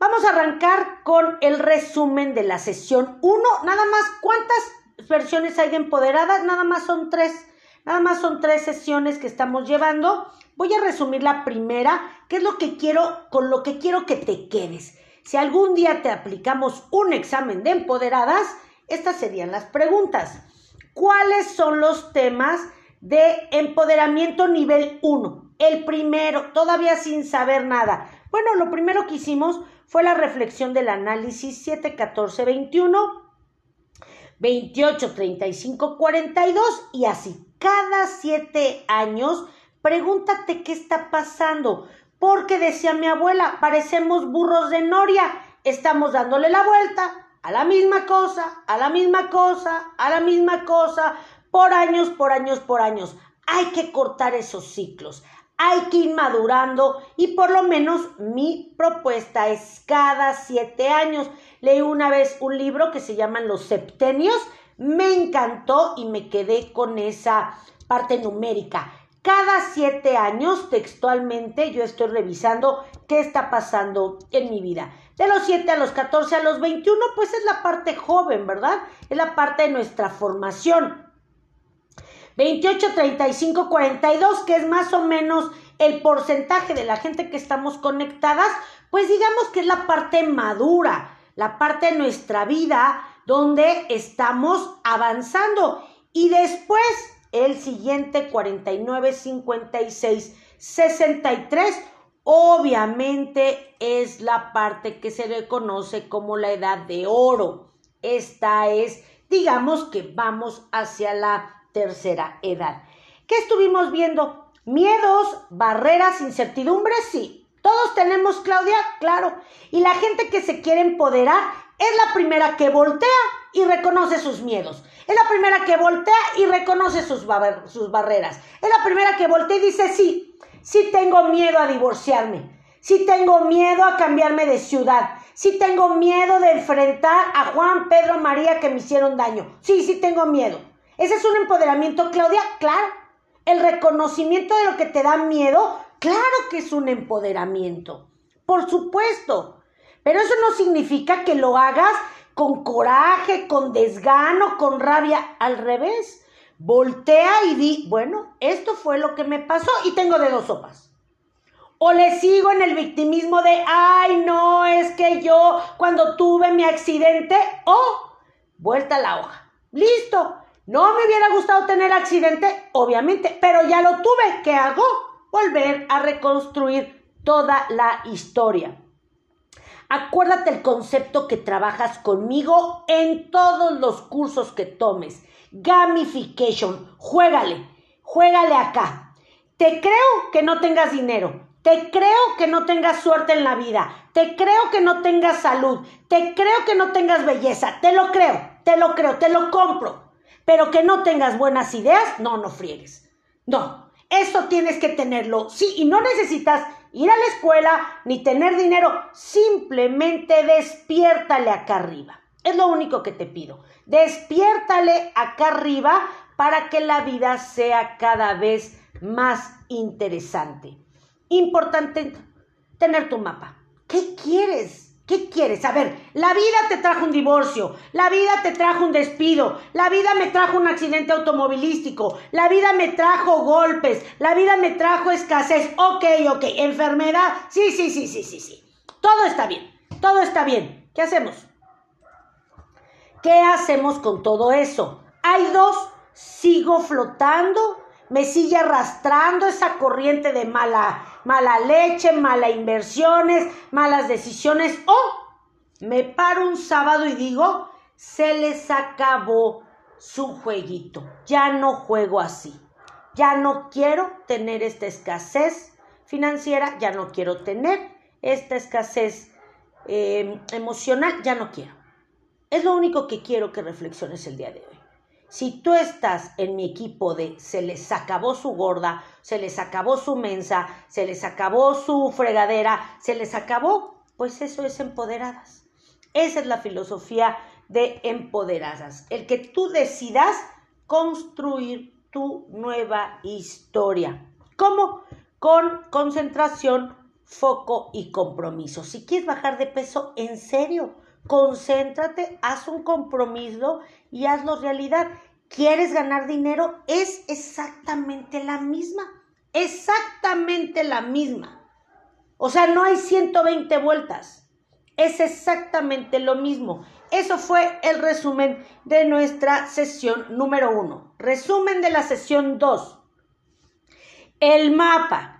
Vamos a arrancar con el resumen de la sesión 1. Nada más, ¿cuántas versiones hay de empoderadas? Nada más son tres. Nada más son tres sesiones que estamos llevando. Voy a resumir la primera, que es lo que quiero, con lo que quiero que te quedes. Si algún día te aplicamos un examen de empoderadas, estas serían las preguntas. ¿Cuáles son los temas de empoderamiento nivel 1? El primero, todavía sin saber nada. Bueno, lo primero que hicimos fue la reflexión del análisis 7, 14, 21, 28, 35, 42 y así. Cada siete años, pregúntate qué está pasando. Porque decía mi abuela, parecemos burros de noria. Estamos dándole la vuelta a la misma cosa, a la misma cosa, a la misma cosa, por años, por años, por años. Hay que cortar esos ciclos hay que ir madurando y por lo menos mi propuesta es cada siete años. Leí una vez un libro que se llama Los Septenios, me encantó y me quedé con esa parte numérica. Cada siete años, textualmente, yo estoy revisando qué está pasando en mi vida. De los siete a los 14 a los 21, pues es la parte joven, ¿verdad? Es la parte de nuestra formación. 28, 35, 42, que es más o menos el porcentaje de la gente que estamos conectadas, pues digamos que es la parte madura, la parte de nuestra vida donde estamos avanzando. Y después el siguiente 49, 56, 63, obviamente es la parte que se le conoce como la edad de oro. Esta es, digamos que vamos hacia la tercera edad. ¿Qué estuvimos viendo? Miedos, barreras, incertidumbres, sí. Todos tenemos, Claudia, claro. Y la gente que se quiere empoderar es la primera que voltea y reconoce sus miedos. Es la primera que voltea y reconoce sus, barreras. Es la primera que voltea y dice, sí, sí tengo miedo a divorciarme. Sí tengo miedo a cambiarme de ciudad. Sí tengo miedo de enfrentar a Juan, Pedro, María que me hicieron daño. Sí, sí tengo miedo. ¿Ese es un empoderamiento, Claudia? Claro. El reconocimiento de lo que te da miedo, claro que es un empoderamiento. Por supuesto. Pero eso no significa que lo hagas con coraje, con desgano, con rabia. Al revés. Voltea y di, bueno, esto fue lo que me pasó y tengo de dos sopas. O le sigo en el victimismo de, ay, no, es que yo cuando tuve mi accidente, oh, vuelta la hoja. Listo. No me hubiera gustado tener accidente, obviamente, pero ya lo tuve. ¿Qué hago? Volver a reconstruir toda la historia. Acuérdate el concepto que trabajas conmigo en todos los cursos que tomes. Gamification. Juégale. Juégale acá. Te creo que no tengas dinero. Te creo que no tengas suerte en la vida. Te creo que no tengas salud. Te creo que no tengas belleza. Te lo creo. Te lo creo. Te lo compro pero que no tengas buenas ideas, no, no friegues. No, eso tienes que tenerlo. Sí, y no necesitas ir a la escuela ni tener dinero, simplemente despiértale acá arriba. Es lo único que te pido. Despiértale acá arriba para que la vida sea cada vez más interesante. Importante tener tu mapa. ¿Qué quieres? ¿Qué quieres? A ver, la vida te trajo un divorcio, la vida te trajo un despido, la vida me trajo un accidente automovilístico, la vida me trajo golpes, la vida me trajo escasez. Ok, ok, enfermedad. Sí, sí, sí, sí, sí, sí. Todo está bien, todo está bien. ¿Qué hacemos? ¿Qué hacemos con todo eso? Hay dos, sigo flotando, me sigue arrastrando esa corriente de mala, mala leche, malas inversiones, malas decisiones. O me paro un sábado y digo, se les acabó su jueguito. Ya no juego así. Ya no quiero tener esta escasez financiera, ya no quiero tener esta escasez eh, emocional, ya no quiero. Es lo único que quiero que reflexiones el día de hoy. Si tú estás en mi equipo de se les acabó su gorda, se les acabó su mensa, se les acabó su fregadera, se les acabó, pues eso es empoderadas. Esa es la filosofía de empoderadas. El que tú decidas construir tu nueva historia. ¿Cómo? Con concentración, foco y compromiso. Si quieres bajar de peso, en serio, concéntrate, haz un compromiso y hazlo realidad. ¿Quieres ganar dinero? Es exactamente la misma. Exactamente la misma. O sea, no hay 120 vueltas. Es exactamente lo mismo. Eso fue el resumen de nuestra sesión número uno. Resumen de la sesión dos. El mapa.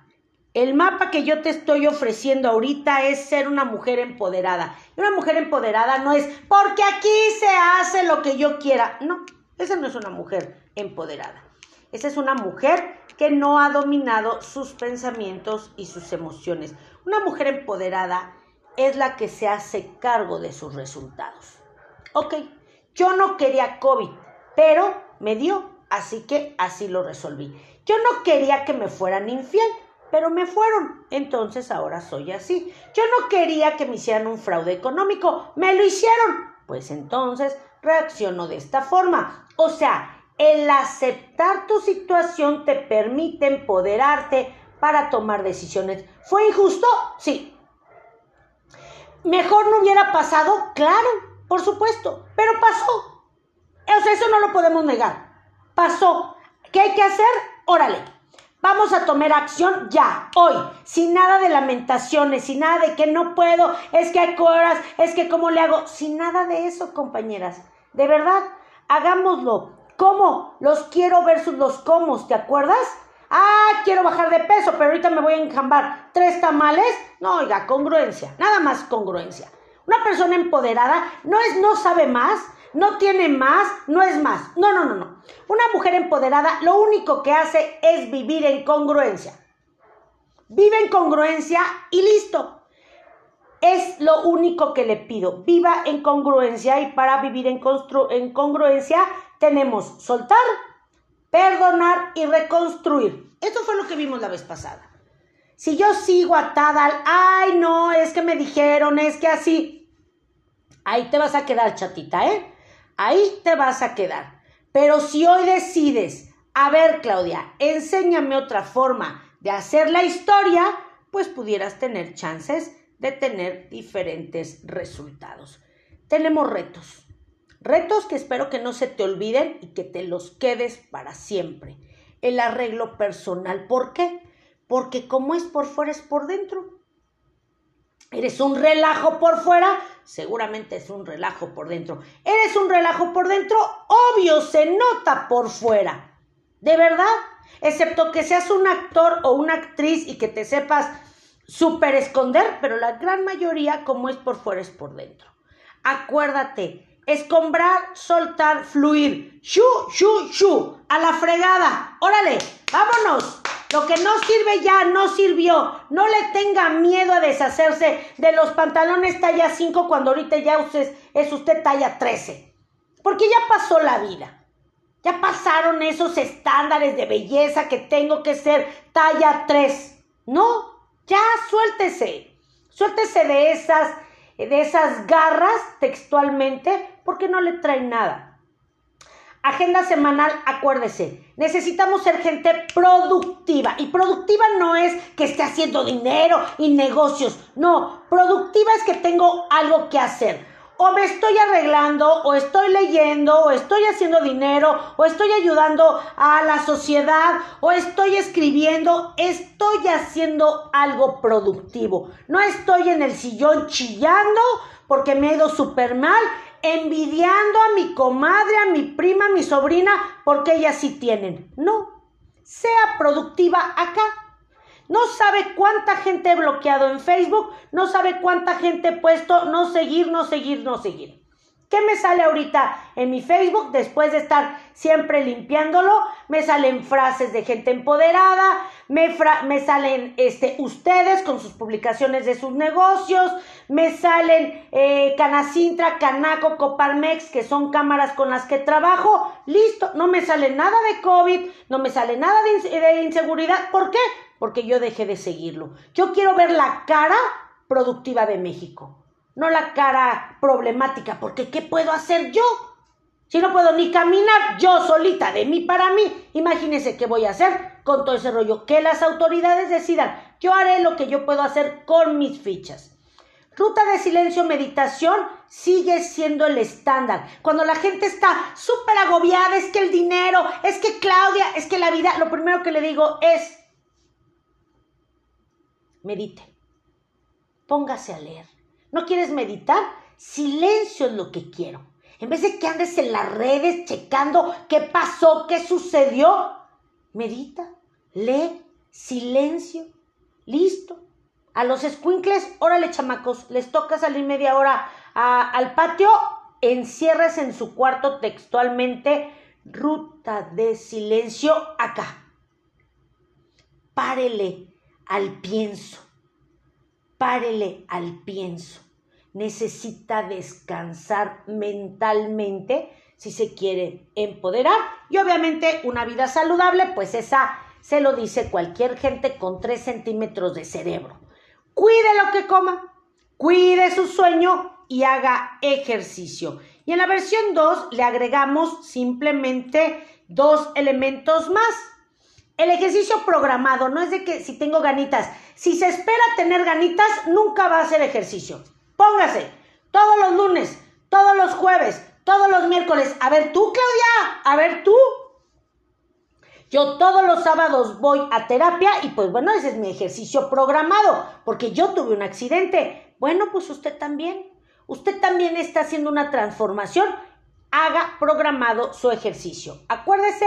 El mapa que yo te estoy ofreciendo ahorita es ser una mujer empoderada. Y una mujer empoderada no es porque aquí se hace lo que yo quiera. No, esa no es una mujer empoderada. Esa es una mujer que no ha dominado sus pensamientos y sus emociones. Una mujer empoderada es la que se hace cargo de sus resultados. Ok, yo no quería COVID, pero me dio, así que así lo resolví. Yo no quería que me fueran infiel, pero me fueron. Entonces ahora soy así. Yo no quería que me hicieran un fraude económico, me lo hicieron. Pues entonces reacciono de esta forma. O sea, el aceptar tu situación te permite empoderarte para tomar decisiones. ¿Fue injusto? Sí. ¿Mejor no hubiera pasado? Claro, por supuesto, pero pasó. O sea, eso no lo podemos negar. Pasó. ¿Qué hay que hacer? Órale, Vamos a tomar acción ya, hoy, sin nada de lamentaciones, sin nada de que no puedo, es que hay horas, es que cómo le hago, sin nada de eso, compañeras. De verdad, hagámoslo. ¿Cómo? Los quiero versus los cómo, ¿te acuerdas? Ah, quiero bajar de peso, pero ahorita me voy a enjambar tres tamales. No, oiga, congruencia, nada más congruencia. Una persona empoderada no es no sabe más, no tiene más, no es más. No, no, no, no. Una mujer empoderada lo único que hace es vivir en congruencia. Vive en congruencia y listo. Es lo único que le pido. Viva en congruencia y para vivir en, en congruencia tenemos soltar, perdonar y reconstruir. Esto fue lo que vimos la vez pasada. Si yo sigo atada al, ay no, es que me dijeron, es que así, ahí te vas a quedar chatita, ¿eh? Ahí te vas a quedar. Pero si hoy decides, a ver Claudia, enséñame otra forma de hacer la historia, pues pudieras tener chances de tener diferentes resultados. Tenemos retos. Retos que espero que no se te olviden y que te los quedes para siempre. El arreglo personal. ¿Por qué? Porque como es por fuera es por dentro. Eres un relajo por fuera, seguramente es un relajo por dentro. Eres un relajo por dentro, obvio, se nota por fuera. ¿De verdad? Excepto que seas un actor o una actriz y que te sepas súper esconder, pero la gran mayoría, como es por fuera, es por dentro. Acuérdate, escombrar, soltar, fluir. Shu, shu, shu, a la fregada. Órale, vámonos. Lo que no sirve ya no sirvió. No le tenga miedo a deshacerse de los pantalones talla 5 cuando ahorita ya usted, es usted talla 13. Porque ya pasó la vida. Ya pasaron esos estándares de belleza que tengo que ser talla 3. No, ya suéltese. Suéltese de esas, de esas garras textualmente porque no le traen nada. Agenda semanal, acuérdese, necesitamos ser gente productiva. Y productiva no es que esté haciendo dinero y negocios. No, productiva es que tengo algo que hacer. O me estoy arreglando, o estoy leyendo, o estoy haciendo dinero, o estoy ayudando a la sociedad, o estoy escribiendo. Estoy haciendo algo productivo. No estoy en el sillón chillando porque me he ido súper mal envidiando a mi comadre, a mi prima, a mi sobrina, porque ellas sí tienen. No, sea productiva acá. No sabe cuánta gente he bloqueado en Facebook, no sabe cuánta gente he puesto no seguir, no seguir, no seguir. ¿Qué me sale ahorita en mi Facebook después de estar siempre limpiándolo? Me salen frases de gente empoderada, me, me salen este, ustedes con sus publicaciones de sus negocios, me salen eh, Canacintra, Canaco, Coparmex, que son cámaras con las que trabajo. Listo, no me sale nada de COVID, no me sale nada de, de inseguridad. ¿Por qué? Porque yo dejé de seguirlo. Yo quiero ver la cara productiva de México no la cara problemática, porque ¿qué puedo hacer yo? Si no puedo ni caminar yo solita de mí para mí, imagínense qué voy a hacer con todo ese rollo. Que las autoridades decidan. Yo haré lo que yo puedo hacer con mis fichas. Ruta de silencio meditación sigue siendo el estándar. Cuando la gente está súper agobiada, es que el dinero, es que Claudia, es que la vida, lo primero que le digo es, medite, póngase a leer. ¿No quieres meditar? Silencio es lo que quiero. En vez de que andes en las redes checando qué pasó, qué sucedió, medita, lee, silencio, listo. A los squinkles, órale chamacos, les toca salir media hora al patio, encierres en su cuarto textualmente, ruta de silencio acá. Párele al pienso, párele al pienso. Necesita descansar mentalmente si se quiere empoderar y obviamente una vida saludable, pues esa se lo dice cualquier gente con 3 centímetros de cerebro cuide lo que coma, cuide su sueño y haga ejercicio. Y en la versión 2 le agregamos simplemente dos elementos más. El ejercicio programado no es de que si tengo ganitas, si se espera tener ganitas, nunca va a hacer ejercicio. Póngase todos los lunes, todos los jueves, todos los miércoles. A ver tú, Claudia, a ver tú, yo todos los sábados voy a terapia y pues bueno, ese es mi ejercicio programado, porque yo tuve un accidente. Bueno, pues usted también. Usted también está haciendo una transformación. Haga programado su ejercicio. Acuérdese,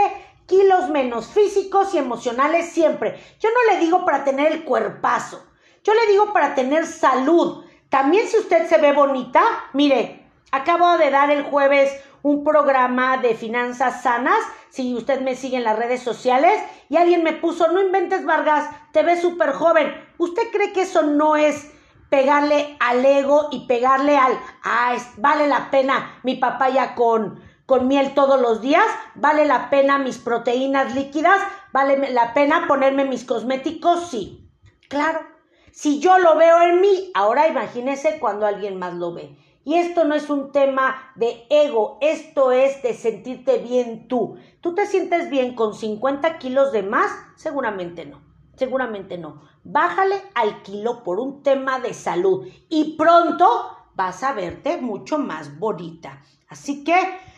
kilos menos físicos y emocionales siempre. Yo no le digo para tener el cuerpazo. Yo le digo para tener salud. También si usted se ve bonita, mire, acabo de dar el jueves un programa de finanzas sanas, si usted me sigue en las redes sociales, y alguien me puso, no inventes Vargas, te ves súper joven. ¿Usted cree que eso no es pegarle al ego y pegarle al, ah, vale la pena mi papaya con, con miel todos los días? ¿Vale la pena mis proteínas líquidas? ¿Vale la pena ponerme mis cosméticos? Sí, claro. Si yo lo veo en mí, ahora imagínese cuando alguien más lo ve. Y esto no es un tema de ego, esto es de sentirte bien tú. ¿Tú te sientes bien con 50 kilos de más? Seguramente no, seguramente no. Bájale al kilo por un tema de salud y pronto vas a verte mucho más bonita. Así que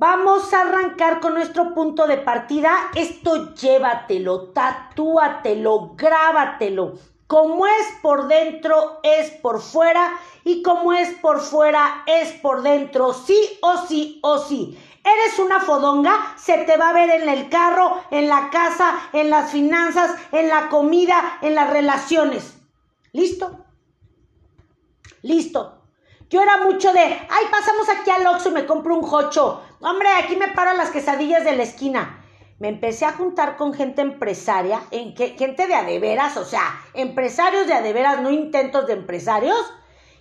vamos a arrancar con nuestro punto de partida. Esto llévatelo, tatúatelo, grábatelo. Como es por dentro, es por fuera. Y como es por fuera, es por dentro. Sí o sí o sí. Eres una fodonga, se te va a ver en el carro, en la casa, en las finanzas, en la comida, en las relaciones. ¿Listo? Listo. Yo era mucho de, ay, pasamos aquí al Oxxo y me compro un jocho. Hombre, aquí me paro las quesadillas de la esquina me empecé a juntar con gente empresaria, en que, gente de adeveras, o sea, empresarios de adeveras, no intentos de empresarios,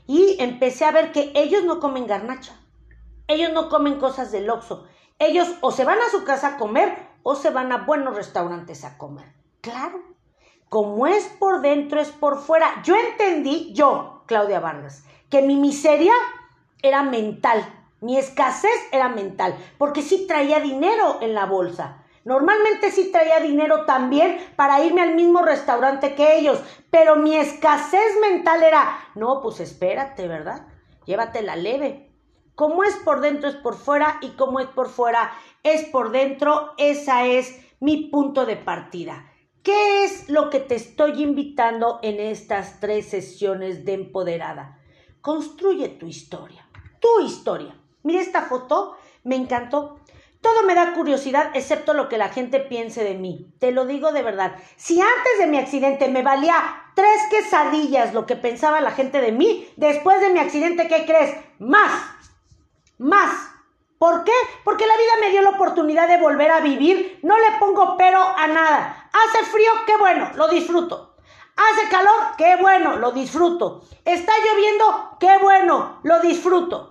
y empecé a ver que ellos no comen garnacha, ellos no comen cosas del Oxxo, ellos o se van a su casa a comer o se van a buenos restaurantes a comer. Claro, como es por dentro, es por fuera. Yo entendí, yo, Claudia Vargas, que mi miseria era mental, mi escasez era mental, porque sí traía dinero en la bolsa Normalmente sí traía dinero también para irme al mismo restaurante que ellos, pero mi escasez mental era, no, pues espérate, ¿verdad? Llévatela leve. Como es por dentro es por fuera y como es por fuera es por dentro, esa es mi punto de partida. ¿Qué es lo que te estoy invitando en estas tres sesiones de empoderada? Construye tu historia, tu historia. Mira esta foto, me encantó. Todo me da curiosidad excepto lo que la gente piense de mí. Te lo digo de verdad. Si antes de mi accidente me valía tres quesadillas lo que pensaba la gente de mí, después de mi accidente, ¿qué crees? Más. Más. ¿Por qué? Porque la vida me dio la oportunidad de volver a vivir. No le pongo pero a nada. Hace frío, qué bueno, lo disfruto. Hace calor, qué bueno, lo disfruto. Está lloviendo, qué bueno, lo disfruto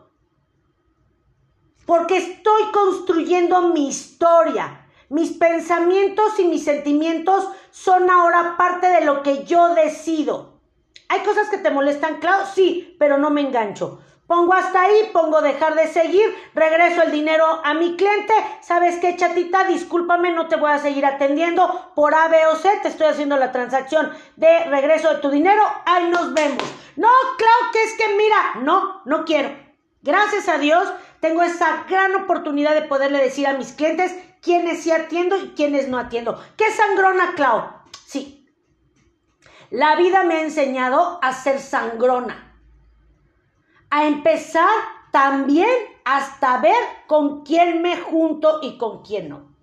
porque estoy construyendo mi historia. Mis pensamientos y mis sentimientos son ahora parte de lo que yo decido. ¿Hay cosas que te molestan? Claro, sí, pero no me engancho. Pongo hasta ahí, pongo dejar de seguir, regreso el dinero a mi cliente. ¿Sabes qué, chatita? Discúlpame, no te voy a seguir atendiendo por A, B o C. Te estoy haciendo la transacción de regreso de tu dinero. Ahí nos vemos. No, claro que es que mira, no, no quiero. Gracias a Dios, tengo esa gran oportunidad de poderle decir a mis clientes quiénes sí atiendo y quiénes no atiendo. ¿Qué sangrona, Clau? Sí. La vida me ha enseñado a ser sangrona a empezar también hasta ver con quién me junto y con quién no.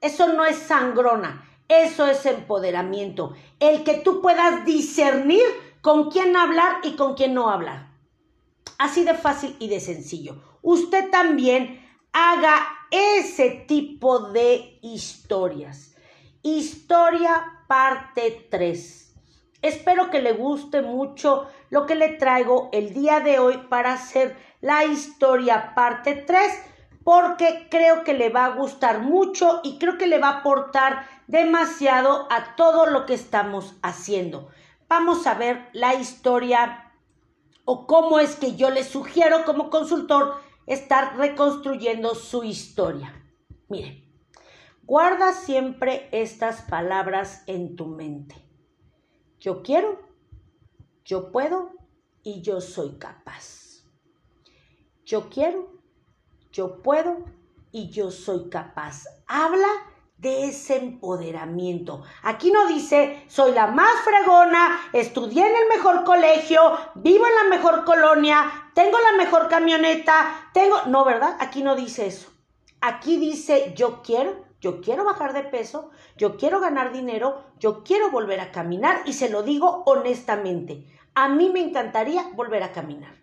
Eso no es sangrona, eso es empoderamiento. El que tú puedas discernir con quién hablar y con quién no hablar. Así de fácil y de sencillo. Usted también haga ese tipo de historias. Historia parte 3 Espero que le guste mucho lo que le traigo el día de hoy para hacer la historia parte 3 porque creo que le va a gustar mucho y creo que le va a aportar demasiado a todo lo que estamos haciendo. Vamos a ver la historia o cómo es que yo le sugiero como consultor estar reconstruyendo su historia. Mire, guarda siempre estas palabras en tu mente. Yo quiero, yo puedo y yo soy capaz. Yo quiero, yo puedo y yo soy capaz. Habla de ese empoderamiento. Aquí no dice, soy la más fregona, estudié en el mejor colegio, vivo en la mejor colonia, tengo la mejor camioneta, tengo... No, ¿verdad? Aquí no dice eso. Aquí dice, yo quiero, yo quiero bajar de peso, yo quiero ganar dinero, yo quiero volver a caminar y se lo digo honestamente. A mí me encantaría volver a caminar.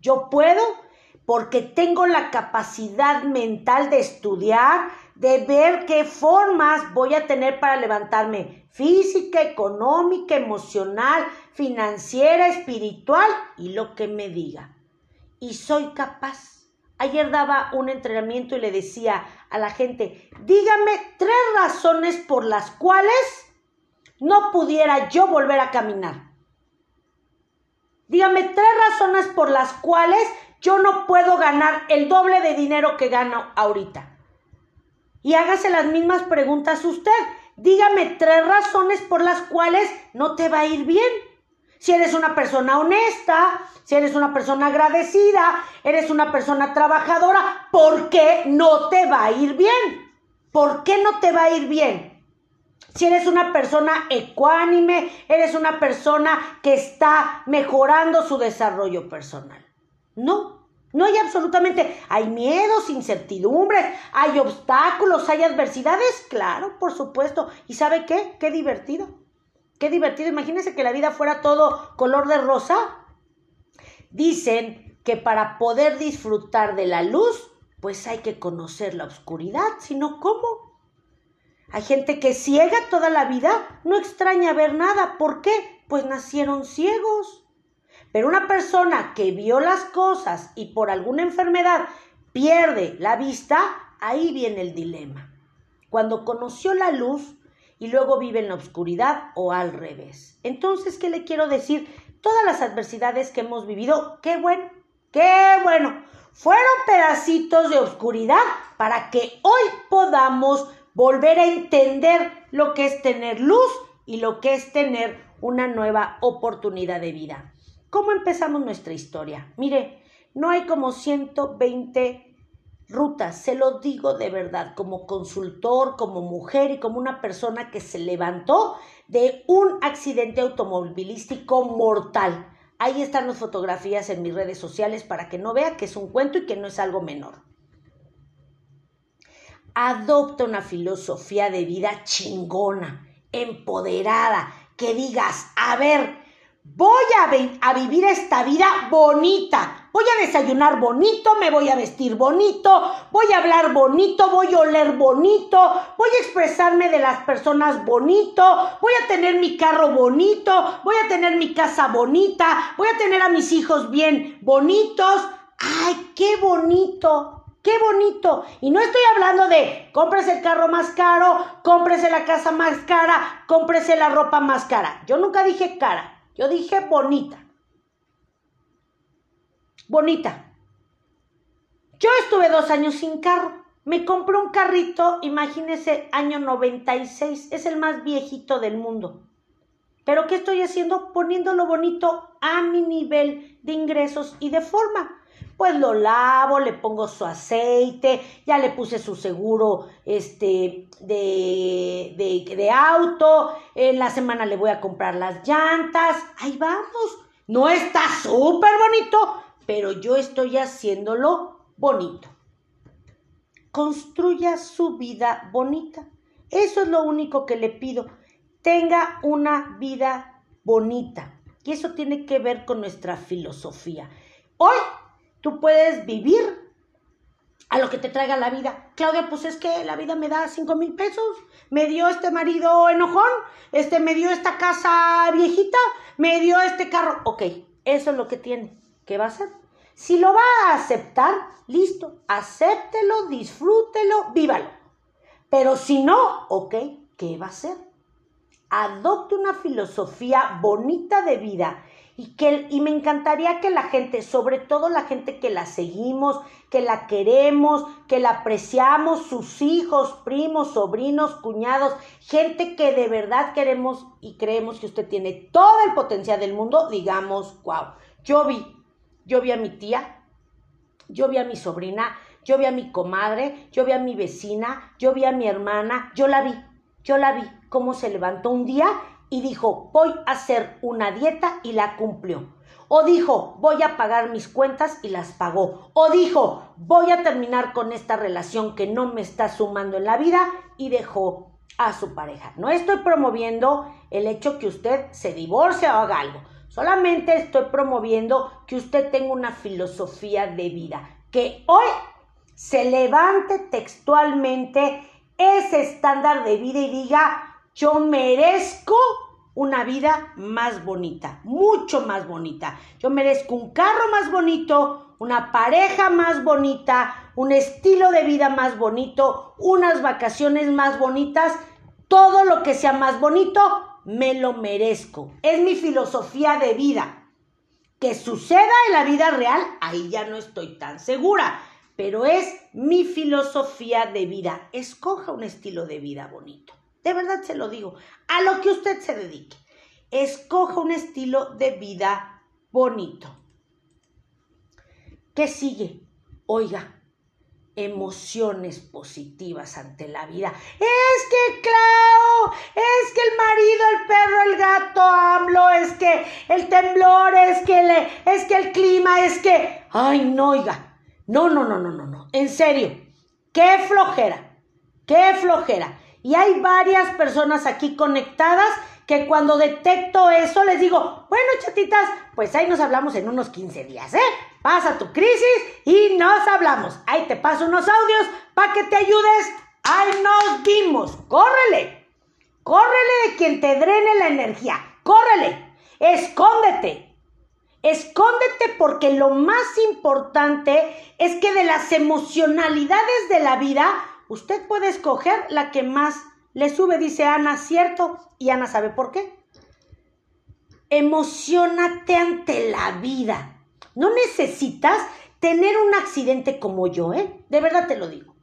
Yo puedo porque tengo la capacidad mental de estudiar, de ver qué formas voy a tener para levantarme física, económica, emocional, financiera, espiritual y lo que me diga. Y soy capaz. Ayer daba un entrenamiento y le decía a la gente, dígame tres razones por las cuales no pudiera yo volver a caminar. Dígame tres razones por las cuales yo no puedo ganar el doble de dinero que gano ahorita. Y hágase las mismas preguntas usted. Dígame tres razones por las cuales no te va a ir bien si eres una persona honesta, si eres una persona agradecida, eres una persona trabajadora, ¿por qué no te va a ir bien? ¿Por qué no te va a ir bien? Si eres una persona ecuánime, eres una persona que está mejorando su desarrollo personal. No, no hay absolutamente, hay miedos, incertidumbres, hay obstáculos, hay adversidades, claro, por supuesto. ¿Y sabe qué? Qué divertido. Qué divertido. Imagínense que la vida fuera todo color de rosa. Dicen que para poder disfrutar de la luz, pues hay que conocer la oscuridad, si no, ¿cómo? Hay gente que ciega toda la vida, no extraña ver nada. ¿Por qué? Pues nacieron ciegos. Pero una persona que vio las cosas y por alguna enfermedad pierde la vista, ahí viene el dilema. Cuando conoció la luz, y luego vive en la oscuridad o al revés. Entonces, ¿qué le quiero decir? Todas las adversidades que hemos vivido, qué bueno, qué bueno, fueron pedacitos de oscuridad para que hoy podamos volver a entender lo que es tener luz y lo que es tener una nueva oportunidad de vida. ¿Cómo empezamos nuestra historia? Mire, no hay como 120 rutas, se lo digo de verdad, como consultor, como mujer y como una persona que se levantó de un accidente automovilístico mortal. Ahí están las fotografías en mis redes sociales para que no vea que es un cuento y que no es algo menor. Adopta una filosofía de vida chingona, empoderada, que digas, a ver, voy a, vivir esta vida bonita, Voy a desayunar bonito, me voy a vestir bonito, voy a hablar bonito, voy a oler bonito, voy a expresarme de las personas bonito, voy a tener mi carro bonito, voy a tener mi casa bonita, voy a tener a mis hijos bien bonitos. ¡Ay, qué bonito! ¡Qué bonito! Y no estoy hablando de cómprese el carro más caro, cómprese la casa más cara, cómprese la ropa más cara. Yo nunca dije cara, yo dije bonita. bonita. Yo estuve dos años sin carro. Me compré un carrito, imagínese, año 96. Es el más viejito del mundo. Pero ¿qué estoy haciendo? Poniéndolo bonito a mi nivel de ingresos y de forma. Pues lo lavo, le pongo su aceite, ya le puse su seguro este, de, de, de auto, en la semana le voy a comprar las llantas, ahí vamos. No está súper bonito, pero yo estoy haciéndolo bonito. Construya su vida bonita. Eso es lo único que le pido tenga una vida bonita. Y eso tiene que ver con nuestra filosofía. Hoy tú puedes vivir a lo que te traiga la vida. Claudia, pues es que la vida me da cinco mil pesos, me dio este marido enojón, este me dio esta casa viejita, me dio este carro. Ok, eso es lo que tiene. ¿Qué va a hacer? Si lo va a aceptar, listo, acéptelo, disfrútelo, vívalo. Pero si no, ok, ¿qué va a hacer? adopte una filosofía bonita de vida y, que, y me encantaría que la gente, sobre todo la gente que la seguimos, que la queremos, que la apreciamos, sus hijos, primos, sobrinos, cuñados, gente que de verdad queremos y creemos que usted tiene todo el potencial del mundo, digamos, wow, yo vi, yo vi a mi tía, yo vi a mi sobrina, yo vi a mi comadre, yo vi a mi vecina, yo vi a mi hermana, yo la vi, yo la vi cómo se levantó un día y dijo, voy a hacer una dieta y la cumplió. O dijo, voy a pagar mis cuentas y las pagó. O dijo, voy a terminar con esta relación que no me está sumando en la vida y dejó a su pareja. No estoy promoviendo el hecho que usted se divorcie o haga algo. Solamente estoy promoviendo que usted tenga una filosofía de vida. Que hoy se levante textualmente ese estándar de vida y diga, yo merezco una vida más bonita, mucho más bonita. Yo merezco un carro más bonito, una pareja más bonita, un estilo de vida más bonito, unas vacaciones más bonitas. Todo lo que sea más bonito, me lo merezco. Es mi filosofía de vida. Que suceda en la vida real, ahí ya no estoy tan segura, pero es mi filosofía de vida. Escoja un estilo de vida bonito. De verdad se lo digo. A lo que usted se dedique. Escoja un estilo de vida bonito. ¿Qué sigue? Oiga, emociones positivas ante la vida. Es que, claro, es que el marido, el perro, el gato, AMLO, es que el temblor, es que, le, es que el clima, es que... Ay, no, oiga. No, no, no, no, no, no. En serio. Qué flojera. Qué flojera. Y hay varias personas aquí conectadas que cuando detecto eso les digo, bueno, chatitas, pues ahí nos hablamos en unos 15 días, ¿eh? Pasa tu crisis y nos hablamos. Ahí te paso unos audios para que te ayudes. Ahí nos vimos. Córrele. Córrele de quien te drene la energía. Córrele. Escóndete. Escóndete porque lo más importante es que de las emocionalidades de la vida Usted puede escoger la que más le sube, dice Ana, ¿cierto? Y Ana sabe por qué. Emocionate ante la vida. No necesitas tener un accidente como yo, ¿eh? De verdad te lo digo.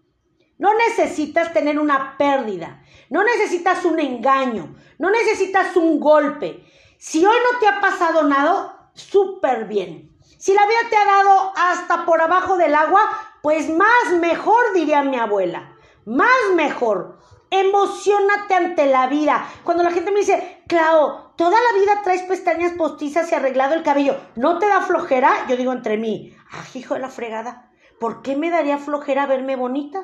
No necesitas tener una pérdida. No necesitas un engaño. No necesitas un golpe. Si hoy no te ha pasado nada, súper bien. Si la vida te ha dado hasta por abajo del agua, pues más mejor, diría mi abuela más mejor. Emocionate ante la vida. Cuando la gente me dice, Clau, toda la vida traes pestañas postizas y arreglado el cabello, ¿no te da flojera? Yo digo entre mí, ah, hijo de la fregada, ¿por qué me daría flojera verme bonita?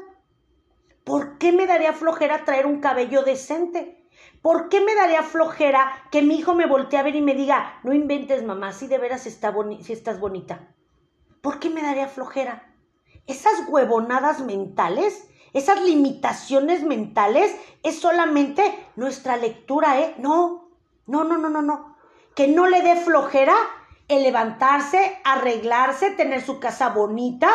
¿Por qué me daría flojera traer un cabello decente? ¿Por qué me daría flojera que mi hijo me voltee a ver y me diga, no inventes mamá, si de veras está si estás bonita? ¿Por qué me daría flojera? Esas huevonadas mentales esas limitaciones mentales es solamente nuestra lectura, ¿eh? No, no, no, no, no, no. Que no le dé flojera el levantarse, arreglarse, tener su casa bonita,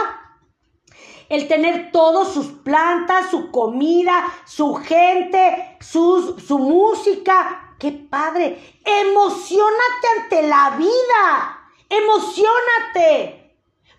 el tener todas sus plantas, su comida, su gente, su música. ¡Qué padre! Emocionate ante la vida. Emocionate.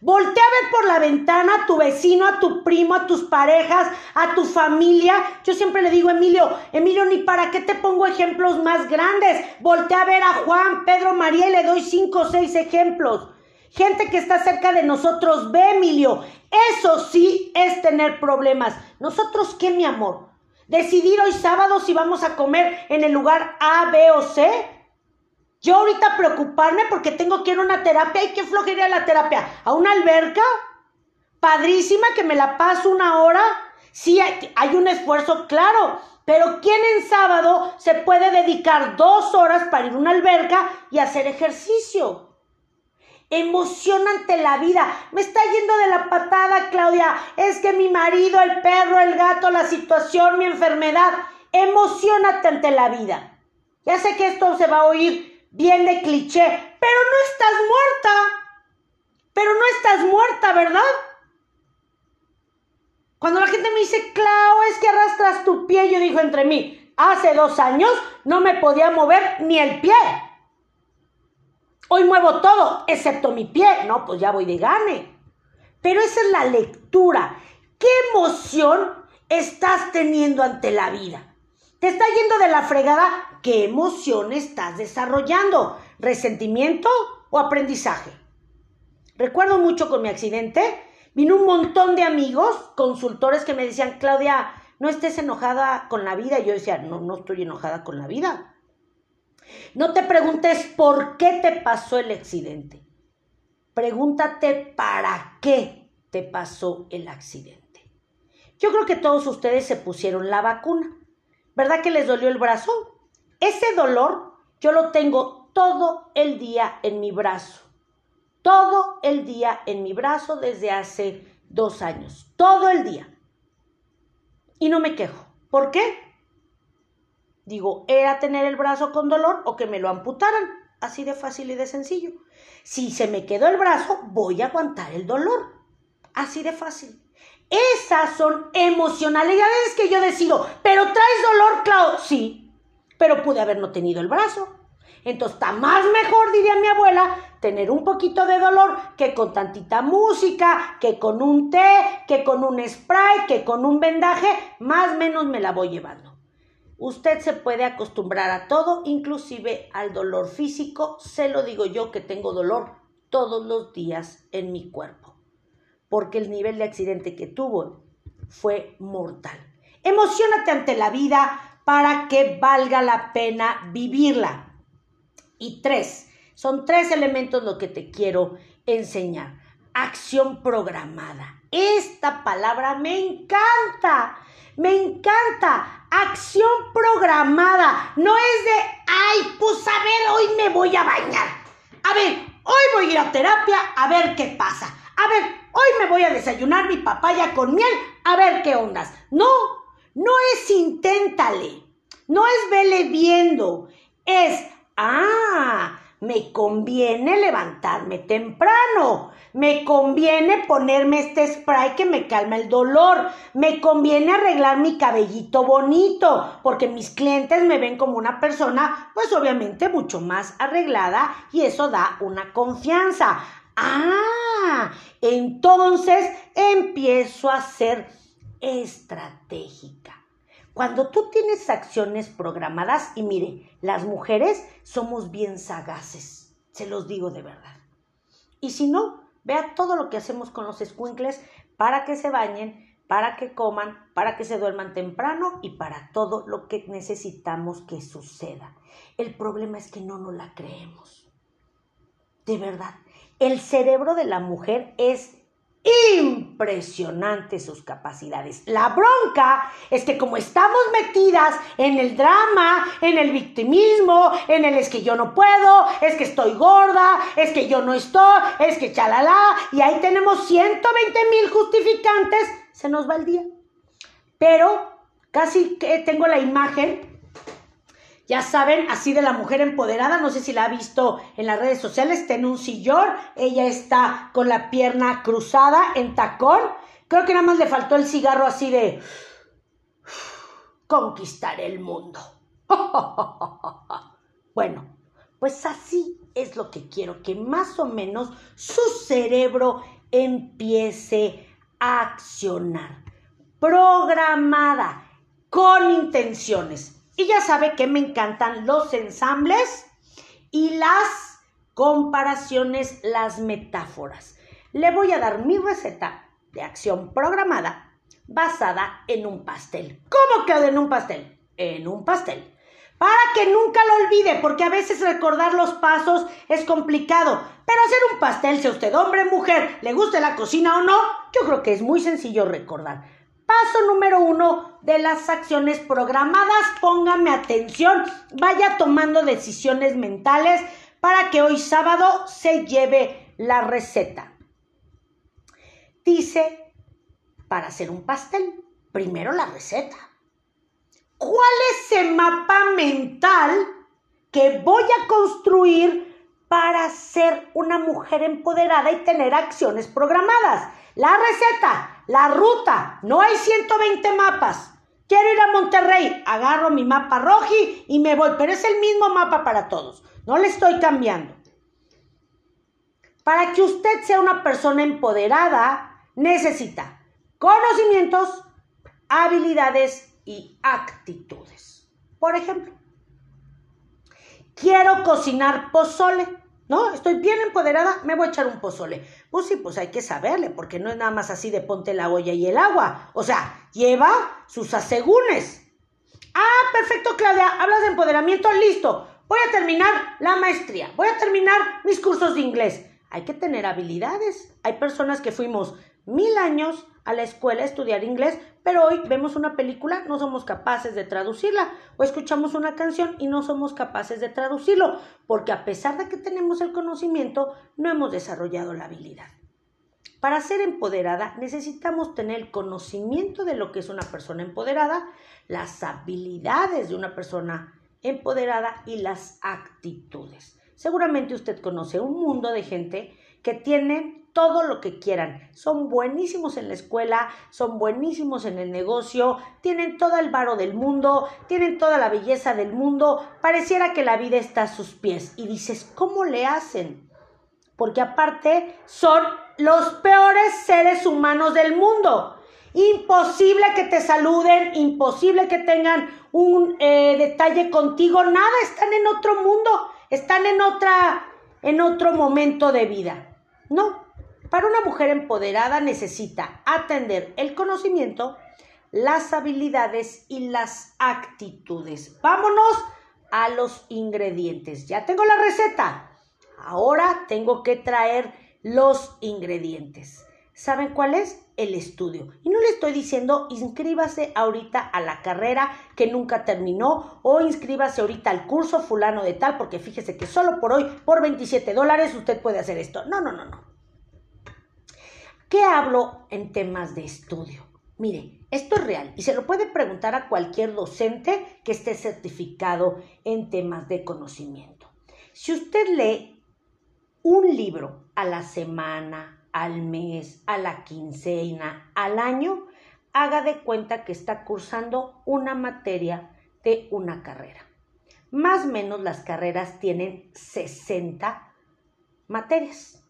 Voltea a ver por la ventana a tu vecino, a tu primo, a tus parejas, a tu familia. Yo siempre le digo, Emilio, Emilio, ni para qué te pongo ejemplos más grandes. Voltea a ver a Juan, Pedro, María y le doy cinco o seis ejemplos. Gente que está cerca de nosotros, ve, Emilio. Eso sí es tener problemas. ¿Nosotros qué, mi amor? Decidir hoy sábado si vamos a comer en el lugar A, B o C. Yo ahorita preocuparme porque tengo que ir a una terapia. ¿Y qué flojería la terapia? ¿A una alberca? Padrísima que me la paso una hora. Sí, hay, un esfuerzo, claro. Pero ¿quién en sábado se puede dedicar dos horas para ir a una alberca y hacer ejercicio? Emoción ante la vida. Me está yendo de la patada, Claudia. Es que mi marido, el perro, el gato, la situación, mi enfermedad. Emocionate ante la vida. Ya sé que esto se va a oír bien de cliché, pero no estás muerta. Pero no estás muerta, ¿verdad? Cuando la gente me dice, Clau, es que arrastras tu pie, yo digo entre mí, hace dos años no me podía mover ni el pie. Hoy muevo todo, excepto mi pie. No, pues ya voy de gane. Pero esa es la lectura. ¿Qué emoción estás teniendo ante la vida? ¿Te está yendo de la fregada? ¿Qué emoción estás desarrollando? ¿Resentimiento o aprendizaje? Recuerdo mucho con mi accidente, vino un montón de amigos, consultores que me decían, Claudia, no estés enojada con la vida. Y yo decía, no, no estoy enojada con la vida. No te preguntes por qué te pasó el accidente. Pregúntate para qué te pasó el accidente. Yo creo que todos ustedes se pusieron la vacuna. ¿Verdad que les dolió el brazo? Ese dolor yo lo tengo todo el día en mi brazo. Todo el día en mi brazo desde hace dos años. Todo el día. Y no me quejo. ¿Por qué? Digo, ¿era tener el brazo con dolor o que me lo amputaran? Así de fácil y de sencillo. Si se me quedó el brazo, voy a aguantar el dolor. Así de fácil. Esas son emocionales. Ya ves que yo decido, pero traes dolor, Clau. Sí, pero pude haber no tenido el brazo. Entonces está más mejor, diría mi abuela, tener un poquito de dolor que con tantita música, que con un té, que con un spray, que con un vendaje, más o menos me la voy llevando. Usted se puede acostumbrar a todo, inclusive al dolor físico. Se lo digo yo que tengo dolor todos los días en mi cuerpo porque el nivel de accidente que tuvo fue mortal. Emocionate ante la vida para que valga la pena vivirla. Y tres, son tres elementos lo que te quiero enseñar. Acción programada. Esta palabra me encanta, me encanta. Acción programada. No es de, ay, pues a ver, hoy me voy a bañar. A ver, hoy voy a ir a terapia a ver qué pasa. A ver, hoy me voy a desayunar mi papaya con miel, a ver qué ondas. No, no es inténtale, no es vele viendo, es, ah, me conviene levantarme temprano, me conviene ponerme este spray que me calma el dolor, me conviene arreglar mi cabellito bonito, porque mis clientes me ven como una persona, pues obviamente mucho más arreglada y eso da una confianza. Ah, entonces empiezo a ser estratégica. Cuando tú tienes acciones programadas, y mire, las mujeres somos bien sagaces, se los digo de verdad. Y si no, vea todo lo que hacemos con los escuincles para que se bañen, para que coman, para que se duerman temprano y para todo lo que necesitamos que suceda. El problema es que no nos la creemos. De verdad, el cerebro de la mujer es impresionante sus capacidades. La bronca es que como estamos metidas en el drama, en el victimismo, en el es que yo no puedo, es que estoy gorda, es que yo no estoy, es que chalala, y ahí tenemos 120 mil justificantes, se nos va el día. Pero casi que tengo la imagen ya saben, así de la mujer empoderada, no sé si la ha visto en las redes sociales, está en un sillón, ella está con la pierna cruzada en tacón, creo que nada más le faltó el cigarro así de conquistar el mundo. bueno, pues así es lo que quiero, que más o menos su cerebro empiece a accionar. Programada, con intenciones. Y ya sabe que me encantan los ensambles y las comparaciones, las metáforas. Le voy a dar mi receta de acción programada basada en un pastel. ¿Cómo que en un pastel? En un pastel. Para que nunca lo olvide, porque a veces recordar los pasos es complicado. Pero hacer un pastel, sea usted hombre mujer, le guste la cocina o no, yo creo que es muy sencillo recordar. Paso número uno de las acciones programadas. Póngame atención, vaya tomando decisiones mentales para que hoy sábado se lleve la receta. Dice, para hacer un pastel, primero la receta. ¿Cuál es el mapa mental que voy a construir para ser una mujer empoderada y tener acciones programadas? La receta, la ruta, no hay 120 mapas. Quiero ir a Monterrey, agarro mi mapa roji y me voy, pero es el mismo mapa para todos. No le estoy cambiando. Para que usted sea una persona empoderada, necesita conocimientos, habilidades y actitudes. Por ejemplo, quiero cocinar pozole. ¿No? Estoy bien empoderada, me voy a echar un pozole. Pues sí, pues hay que saberle, porque no es nada más así de ponte la olla y el agua. O sea, lleva sus asegúnes. Ah, perfecto, Claudia, hablas de empoderamiento, listo voy a terminar la maestría, voy a terminar mis cursos de inglés. Hay que tener habilidades. Hay personas que fuimos mil años a la escuela estudiar inglés, pero hoy vemos una película, no somos capaces de traducirla, o escuchamos una canción y no somos capaces de traducirlo, porque a pesar de que tenemos el conocimiento, no hemos desarrollado la habilidad. Para ser empoderada necesitamos tener el conocimiento de lo que es una persona empoderada, las habilidades de una persona empoderada y las actitudes. Seguramente usted conoce un mundo de gente que tiene todo lo que quieran. Son buenísimos en la escuela, son buenísimos en el negocio, tienen todo el varo del mundo, tienen toda la belleza del mundo. Pareciera que la vida está a sus pies. Y dices, ¿cómo le hacen? Porque aparte son los peores seres humanos del mundo. Imposible que te saluden, imposible que tengan un eh, detalle contigo, nada, están en otro mundo, están en otra, en otro momento de vida. No, para una mujer empoderada necesita atender el conocimiento, las habilidades y las actitudes. Vámonos a los ingredientes. Ya tengo la receta. Ahora tengo que traer los ingredientes. ¿Saben cuál es? El estudio. Y no le estoy diciendo inscríbase ahorita a la carrera que nunca terminó o inscríbase ahorita al curso fulano de tal, porque fíjese que solo por hoy, por 27 dólares, usted puede hacer esto. No, no, no, no. ¿Qué hablo en temas de estudio? Mire, esto es real y se lo puede preguntar a cualquier docente que esté certificado en temas de conocimiento. Si usted lee un libro a la semana, al mes, a la quincena, al año, haga de cuenta que está cursando una materia de una carrera. Más o menos las carreras tienen 60 materias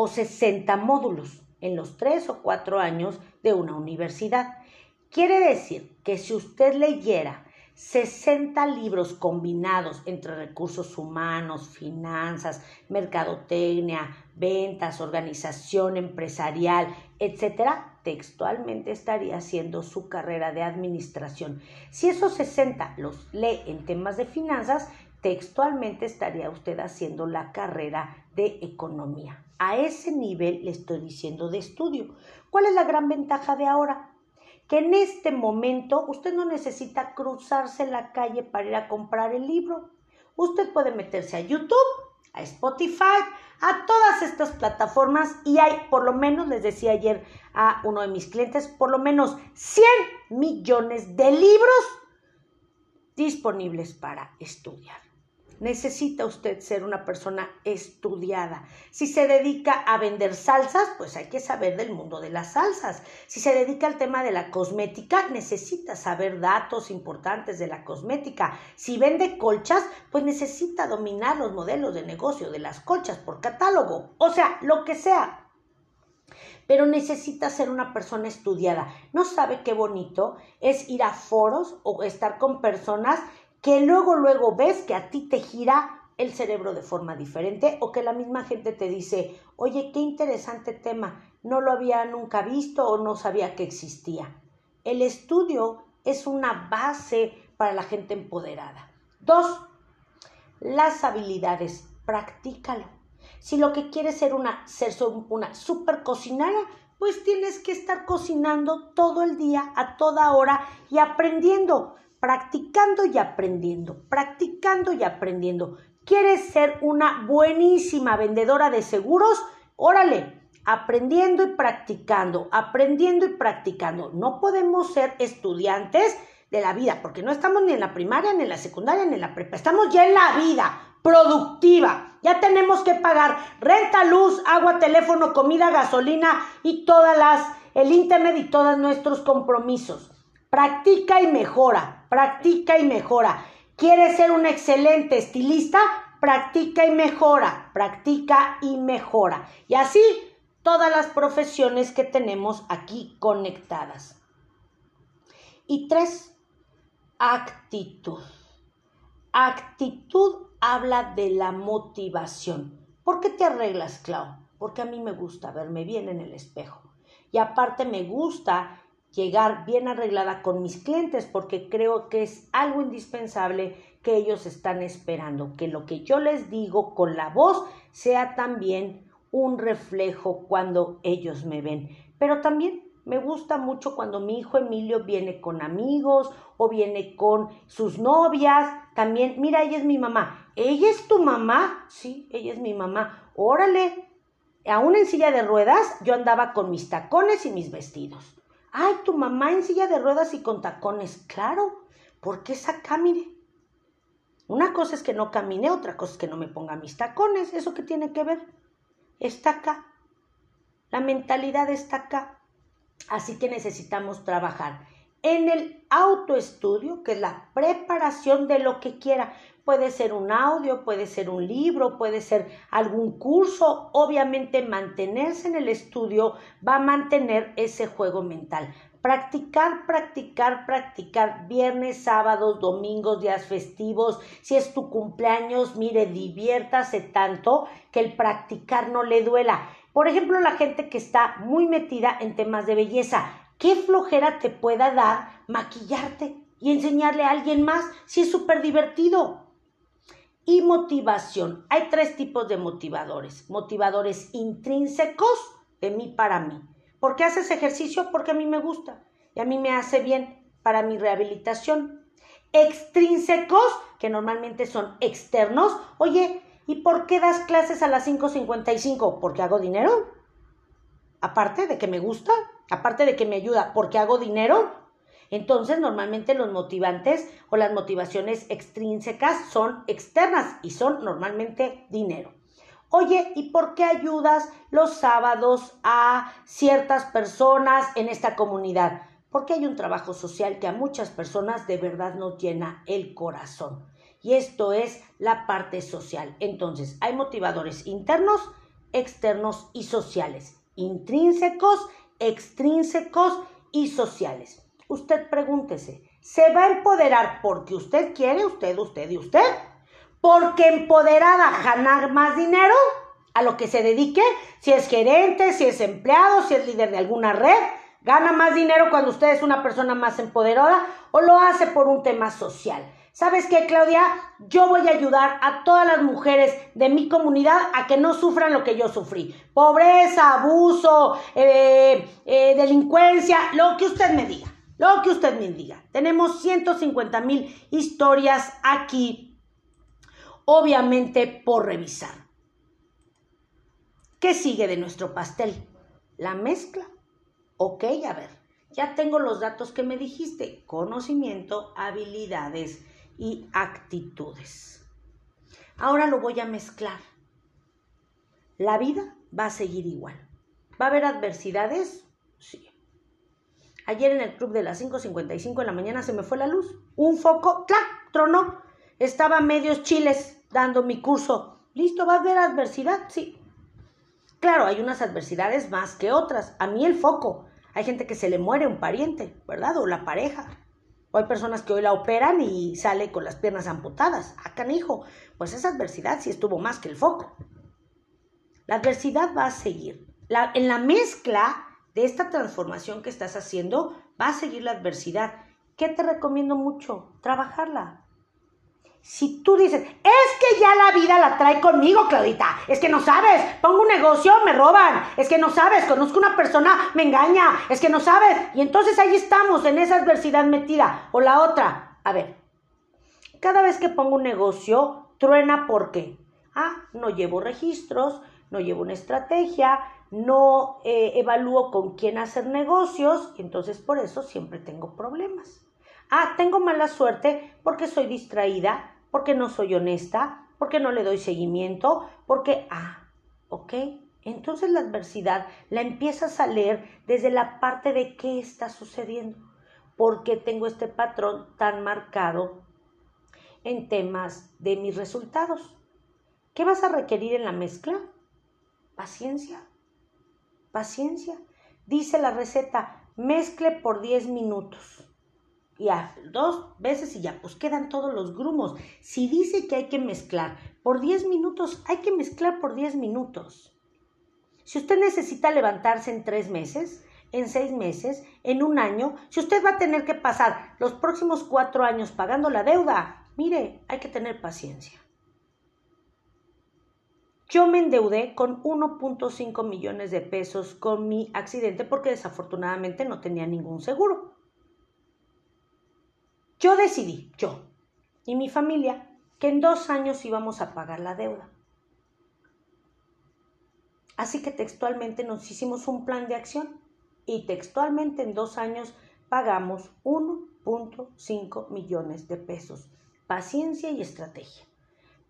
o 60 módulos en los 3 o 4 años de una universidad. Quiere decir que si usted leyera 60 libros combinados entre recursos humanos, finanzas, mercadotecnia, ventas, organización empresarial, etcétera, textualmente estaría haciendo su carrera de administración. Si esos 60 los lee en temas de finanzas, textualmente estaría usted haciendo la carrera de economía. A ese nivel le estoy diciendo de estudio. ¿Cuál es la gran ventaja de ahora? que en este momento usted no necesita cruzarse la calle para ir a comprar el libro. Usted puede meterse a YouTube, a Spotify, a todas estas plataformas y hay, por lo menos, les decía ayer a uno de mis clientes, por lo menos 100 millones de libros disponibles para estudiar necesita usted ser una persona estudiada. Si se dedica a vender salsas, pues hay que saber del mundo de las salsas. Si se dedica al tema de la cosmética, necesita saber datos importantes de la cosmética. Si vende colchas, pues necesita dominar los modelos de negocio de las colchas por catálogo. O sea, lo que sea. pero necesita ser una persona estudiada. No sabe qué bonito es ir a foros o estar con personas que luego, luego ves que a ti te gira el cerebro de forma diferente o que la misma gente te dice, oye, qué interesante tema, no lo había nunca visto o no sabía que existía. El estudio es una base para la gente empoderada. Dos, las habilidades, practícalo. Si lo que quieres ser una, ser una super cocinera, pues tienes que estar cocinando todo el día, a toda hora y aprendiendo, practicando y aprendiendo, practicando y aprendiendo. ¿Quieres ser una buenísima vendedora de seguros? Órale, aprendiendo y practicando, aprendiendo y practicando. No podemos ser estudiantes de la vida, porque no estamos ni en la primaria, ni en la secundaria, ni en la prepa, estamos ya en la vida productiva. Ya tenemos que pagar renta, luz, agua, teléfono, comida, gasolina y todas las, el internet y todos nuestros compromisos. Practica y mejora, practica y mejora. ¿Quieres ser un excelente estilista? Practica y mejora, practica y mejora. Y así todas las profesiones que tenemos aquí conectadas. Y tres, actitud. Actitud habla de la motivación. ¿Por qué te arreglas, Clau? Porque a mí me gusta verme bien en el espejo. Y aparte me gusta llegar bien arreglada con mis clientes porque creo que es algo indispensable que ellos están esperando, que lo que yo les digo con la voz sea también un reflejo cuando ellos me ven. Pero también me gusta mucho cuando mi hijo Emilio viene con amigos o viene con sus novias. También, mira, ella es mi mamá. ¿Ella es tu mamá? Sí, ella es mi mamá. Órale. Aún en silla de ruedas, yo andaba con mis tacones y mis vestidos. Ay, tu mamá en silla de ruedas y con tacones. Claro, porque es acá, mire. Una cosa es que no camine, otra cosa es que no me ponga mis tacones. ¿Eso qué tiene que ver? Está acá. La mentalidad está acá. Así que necesitamos trabajar en el autoestudio, que es la preparación de lo que quiera. Puede ser un audio, puede ser un libro, puede ser algún curso. Obviamente mantenerse en el estudio va a mantener ese juego mental. Practicar, practicar, practicar viernes, sábados, domingos, días festivos. Si es tu cumpleaños, mire, diviértase tanto que el practicar no le duela. Por ejemplo, la gente que está muy metida en temas de belleza. ¿Qué flojera te pueda dar maquillarte y enseñarle a alguien más si es súper divertido? Y motivación. Hay tres tipos de motivadores. Motivadores intrínsecos de mí para mí. ¿Por qué haces ejercicio? Porque a mí me gusta y a mí me hace bien para mi rehabilitación. Extrínsecos, que normalmente son externos. Oye, ¿Y por qué das clases a las 5.55? ¿Porque hago dinero? Aparte de que me gusta, aparte de que me ayuda, porque hago dinero. Entonces, normalmente los motivantes o las motivaciones extrínsecas son externas y son normalmente dinero. Oye, ¿y por qué ayudas los sábados a ciertas personas en esta comunidad? Porque hay un trabajo social que a muchas personas de verdad nos llena el corazón y esto es la parte social. Entonces, hay motivadores internos, externos y sociales, intrínsecos, extrínsecos y sociales. Usted pregúntese, ¿se va a empoderar porque usted quiere, usted, usted y usted? Porque empoderada ganar más dinero a lo que se dedique, si es gerente, si es empleado, si es líder de alguna red, gana más dinero cuando usted es una persona más empoderada o lo hace por un tema social. ¿Sabes qué, Claudia? Yo voy a ayudar a todas las mujeres de mi comunidad a que no sufran lo que yo sufrí. Pobreza, abuso, eh, eh, delincuencia, lo que usted me diga. Lo que usted me diga. Tenemos 150 mil historias aquí, obviamente por revisar. ¿Qué sigue de nuestro pastel? La mezcla. Ok, a ver. Ya tengo los datos que me dijiste. Conocimiento, habilidades, y actitudes. Ahora lo voy a mezclar. La vida va a seguir igual. ¿Va a haber adversidades? Sí. Ayer en el club de las 5.55 de la mañana se me fue la luz. Un foco, ¡clac! Tronó. Estaba medios chiles dando mi curso. ¿Listo? ¿Va a haber adversidad? Sí. Claro, hay unas adversidades más que otras. A mí el foco. Hay gente que se le muere un pariente, ¿verdad? O la pareja. O hay personas que hoy la operan y sale con las piernas amputadas. ¡Ah, canijo! Pues esa adversidad sí estuvo más que el foco. La adversidad va a seguir. en la mezcla de esta transformación que estás haciendo, va a seguir la adversidad. ¿Qué te recomiendo mucho? Trabajarla. Si tú dices, es que ya la vida la trae conmigo, Claudita, es que no sabes, pongo un negocio, me roban, es que no sabes, conozco una persona, me engaña, es que no sabes, y entonces ahí estamos en esa adversidad metida. O la otra, a ver, cada vez que pongo un negocio, truena porque, ah, no llevo registros, no llevo una estrategia, no eh, evalúo con quién hacer negocios, entonces por eso siempre tengo problemas. Ah, tengo mala suerte porque soy distraída, porque no soy honesta, porque no le doy seguimiento, porque, ah, ok. Entonces la adversidad la empiezas a leer desde la parte de qué está sucediendo, por qué tengo este patrón tan marcado en temas de mis resultados. ¿Qué vas a requerir en la mezcla? Paciencia. Paciencia. Dice la receta, mezcle por 10 minutos y a dos veces y ya, pues quedan todos los grumos. Si dice que hay que mezclar por 10 minutos, hay que mezclar por 10 minutos. Si usted necesita levantarse en tres meses, en seis meses, en un año, si usted va a tener que pasar los próximos cuatro años pagando la deuda, mire, hay que tener paciencia. Yo me endeudé con 1.5 millones de pesos con mi accidente porque desafortunadamente no tenía ningún seguro. Yo decidí, yo y mi familia, que en dos años íbamos a pagar la deuda. Así que textualmente nos hicimos un plan de acción y textualmente en dos años pagamos 1.5 millones de pesos. Paciencia y estrategia.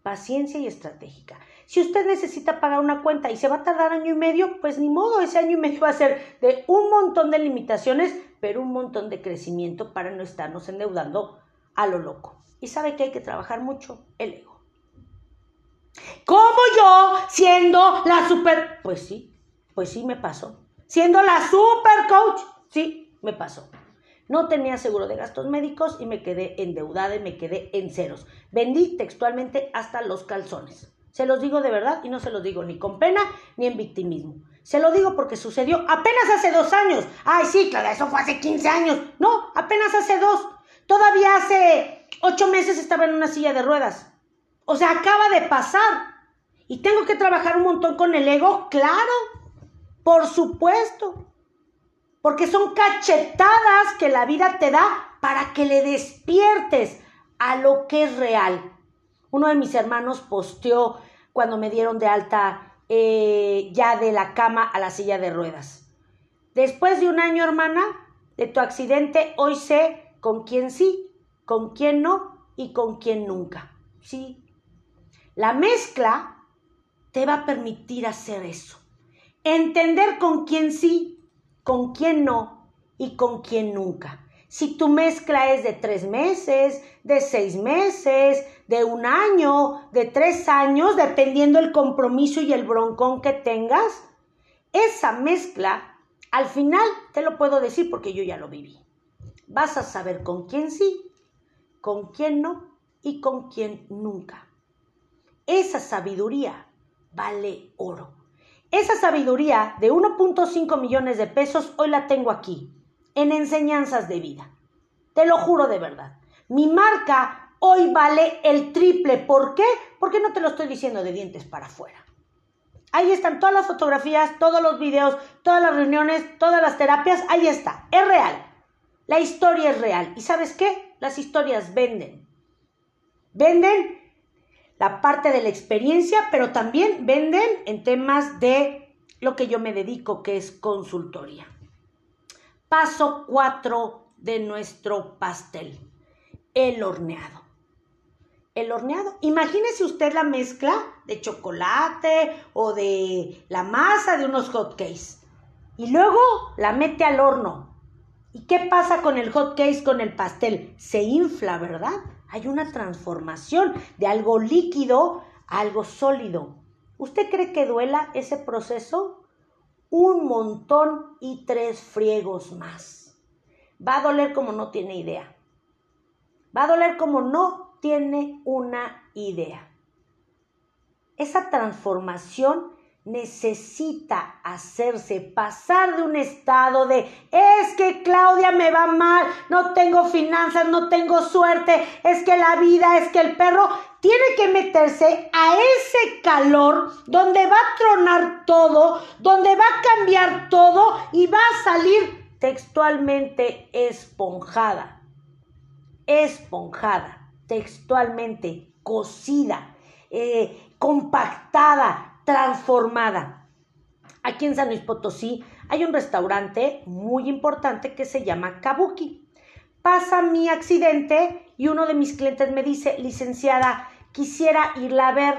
Paciencia y estratégica. Si usted necesita pagar una cuenta y se va a tardar año y medio, pues ni modo, ese año y medio va a ser de un montón de limitaciones, pero un montón de crecimiento para no estarnos endeudando a lo loco. Y sabe que hay que trabajar mucho el ego. ¿Cómo yo, siendo la super... Pues sí, pues sí me pasó. Siendo la super coach, sí, me pasó. No tenía seguro de gastos médicos y me quedé endeudada y me quedé en ceros. Vendí textualmente hasta los calzones. Se los digo de verdad y no se los digo ni con pena ni en victimismo. Se lo digo porque sucedió apenas hace dos años. Ay, sí, claro, eso fue hace 15 años. No, apenas hace dos. Todavía hace ocho meses estaba en una silla de ruedas. O sea, acaba de pasar. Y tengo que trabajar un montón con el ego, claro. Por supuesto. Porque son cachetadas que la vida te da para que le despiertes a lo que es real. Uno de mis hermanos posteó cuando me dieron de alta eh, ya de la cama a la silla de ruedas. Después de un año, hermana, de tu accidente, hoy sé con quién sí, con quién no y con quién nunca. Sí. La mezcla te va a permitir hacer eso. Entender con quién sí, con quién no y con quién nunca. Si tu mezcla es de tres meses, de seis meses, de un año, de tres años, dependiendo el compromiso y el broncón que tengas, esa mezcla, al final te lo puedo decir porque yo ya lo viví. Vas a saber con quién sí, con quién no y con quién nunca. Esa sabiduría vale oro. Esa sabiduría de 1.5 millones de pesos hoy la tengo aquí en enseñanzas de vida. Te lo juro de verdad. Mi marca hoy vale el triple. ¿Por qué? Porque no te lo estoy diciendo de dientes para afuera. Ahí están todas las fotografías, todos los videos, todas las reuniones, todas las terapias. Ahí está. Es real. La historia es real. ¿Y sabes qué? Las historias venden. Venden la parte de la experiencia, pero también venden en temas de lo que yo me dedico, que es consultoría. Paso 4 de nuestro pastel, el horneado. El horneado. Imagínese usted la mezcla de chocolate o de la masa de unos hotcakes. Y luego la mete al horno. ¿Y qué pasa con el hotcakes, con el pastel? Se infla, ¿verdad? Hay una transformación de algo líquido a algo sólido. ¿Usted cree que duela ese proceso? Un montón y tres friegos más. Va a doler como no tiene idea. Va a doler como no tiene una idea. Esa transformación necesita hacerse pasar de un estado de es que Claudia me va mal, no tengo finanzas, no tengo suerte, es que la vida, es que el perro tiene que meterse a ese calor donde va a tronar todo, donde va a cambiar todo y va a salir textualmente esponjada, esponjada, textualmente cocida, eh, compactada, transformada. Aquí en San Luis Potosí hay un restaurante muy importante que se llama Kabuki. Pasa mi accidente y uno de mis clientes me dice, licenciada, quisiera irla a ver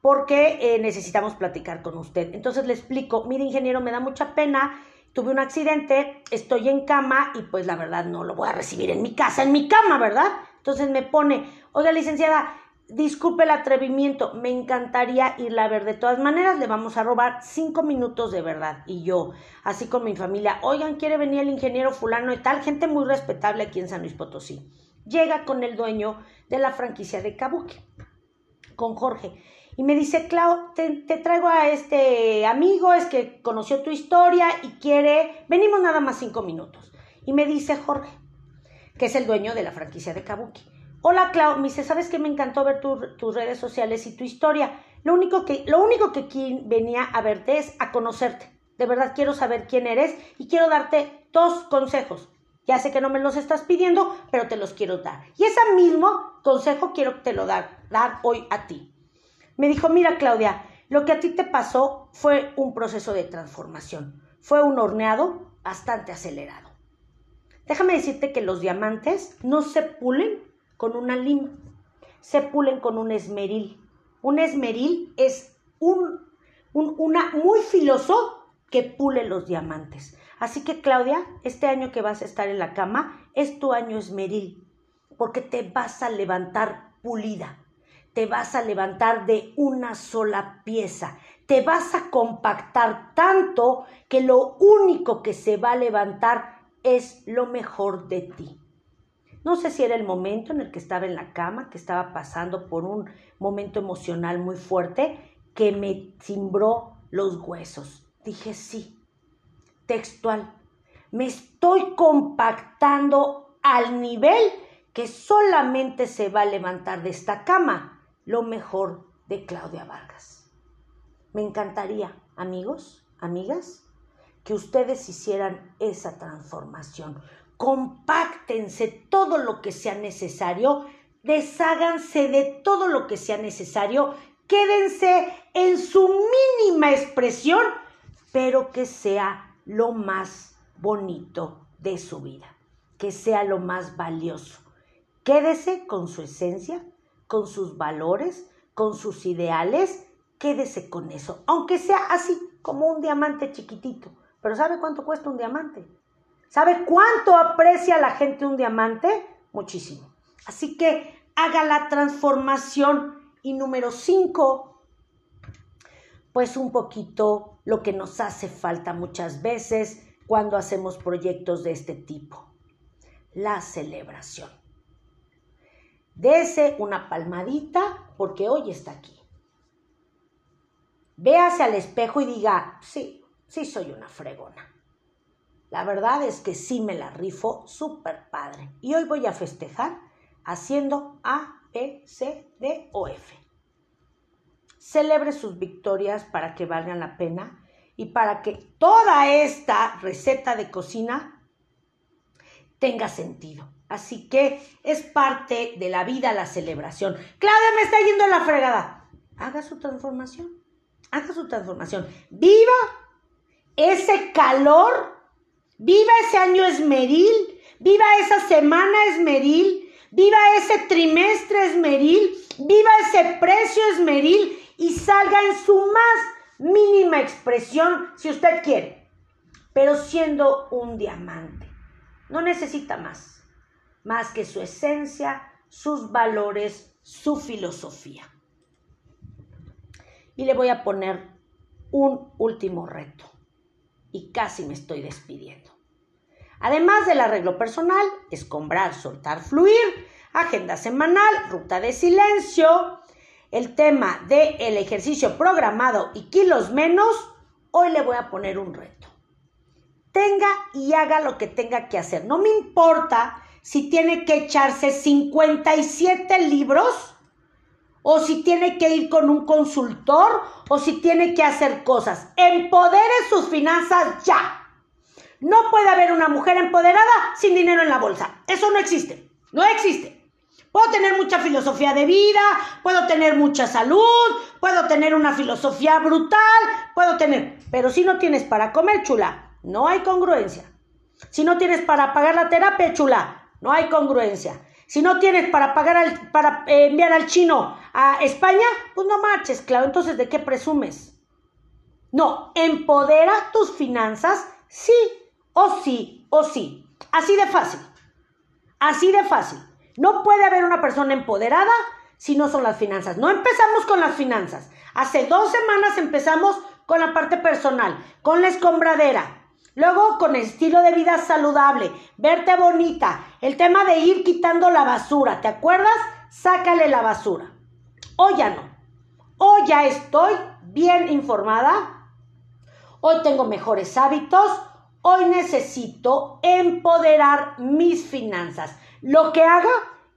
porque eh, necesitamos platicar con usted. Entonces le explico, mire ingeniero, me da mucha pena, tuve un accidente, estoy en cama y pues la verdad no lo voy a recibir en mi casa, en mi cama, ¿verdad? Entonces me pone, oiga licenciada, disculpe el atrevimiento, me encantaría irla a ver. De todas maneras, le vamos a robar cinco minutos de verdad. Y yo, así con mi familia, oigan, quiere venir el ingeniero fulano y tal, gente muy respetable aquí en San Luis Potosí. Llega con el dueño de la franquicia de Kabuki, con Jorge. Y me dice, Clau, te, te, traigo a este amigo, es que conoció tu historia y quiere, venimos nada más cinco minutos. Y me dice Jorge, que es el dueño de la franquicia de Kabuki. Hola Clau, me dice, ¿sabes qué? Me encantó ver tus redes sociales y tu historia. Lo único, que, lo único que aquí venía a verte es a conocerte. De verdad quiero saber quién eres y quiero darte dos consejos. Ya sé que no me los estás pidiendo, pero te los quiero dar. Y ese mismo consejo quiero te lo dar, dar hoy a ti. Me dijo, mira Claudia, lo que a ti te pasó fue un proceso de transformación. Fue un horneado bastante acelerado. Déjame decirte que los diamantes no se pulen con una lima, se pulen con un esmeril. Un esmeril es un, una muy filoso que pule los diamantes. Así que Claudia, este año que vas a estar en la cama es tu año esmeril, porque te vas a levantar pulida, te vas a levantar de una sola pieza, te vas a compactar tanto que lo único que se va a levantar es lo mejor de ti. No sé si era el momento en el que estaba en la cama, que estaba pasando por un momento emocional muy fuerte, que me cimbró los huesos. Dije sí, textual. Me estoy compactando al nivel que solamente se va a levantar de esta cama lo mejor de Claudia Vargas. Me encantaría, amigos, amigas, que ustedes hicieran esa transformación compáctense todo lo que sea necesario, desháganse de todo lo que sea necesario, quédense en su mínima expresión, pero que sea lo más bonito de su vida, que sea lo más valioso. Quédese con su esencia, con sus valores, con sus ideales, quédese con eso, aunque sea así como un diamante chiquitito. Pero ¿sabe cuánto cuesta un diamante? ¿Sabe cuánto aprecia la gente un diamante? Muchísimo. Así que haga la transformación. Y número cinco, pues un poquito lo que nos hace falta muchas veces cuando hacemos proyectos de este tipo. La celebración. Dese una palmadita porque hoy está aquí. Véase al espejo y diga, sí, sí soy una fregona. La verdad es que sí me la rifo súper padre. Y hoy voy a festejar haciendo A, B, C, D o F. Celebre sus victorias para que valgan la pena y para que toda esta receta de cocina tenga sentido. Así que es parte de la vida la celebración. Claudia me está yendo a la fregada. Haga su transformación. Haga su transformación. Viva ese calor Viva ese año esmeril, viva esa semana esmeril, viva ese trimestre esmeril, viva ese precio esmeril y salga en su más mínima expresión si usted quiere, pero siendo un diamante. No necesita más, más que su esencia, sus valores, su filosofía. y le voy a poner un último reto. Y casi me estoy despidiendo. Además del arreglo personal, escombrar, soltar, fluir, agenda semanal, ruta de silencio, el tema del el ejercicio programado y kilos menos, hoy le voy a poner un reto. Tenga y haga lo que tenga que hacer. No me importa si tiene que echarse 57 libros o si tiene que ir con un consultor o si tiene que hacer cosas. Empodere sus finanzas ya. No puede haber una mujer empoderada sin dinero en la bolsa. Eso no existe. No existe. Puedo tener mucha filosofía de vida, puedo tener mucha salud, puedo tener una filosofía brutal, puedo tener, pero si no tienes para comer, chula, no hay congruencia. Si no tienes para pagar la terapia, chula, no hay congruencia. Si no tienes para pagar para eh, enviar al chino a España, pues no marches, claro. Entonces, ¿de qué presumes? No, empodera tus finanzas, sí, o sí, o sí. Así de fácil. Así de fácil. No puede haber una persona empoderada si no son las finanzas. No empezamos con las finanzas. Hace dos semanas empezamos con la parte personal, con la escombradera. Luego con estilo de vida saludable, verte bonita, el tema de ir quitando la basura, ¿te acuerdas? Sácale la basura. Hoy ya no. Hoy ya estoy bien informada. Hoy tengo mejores hábitos. Hoy necesito empoderar mis finanzas. Lo que haga,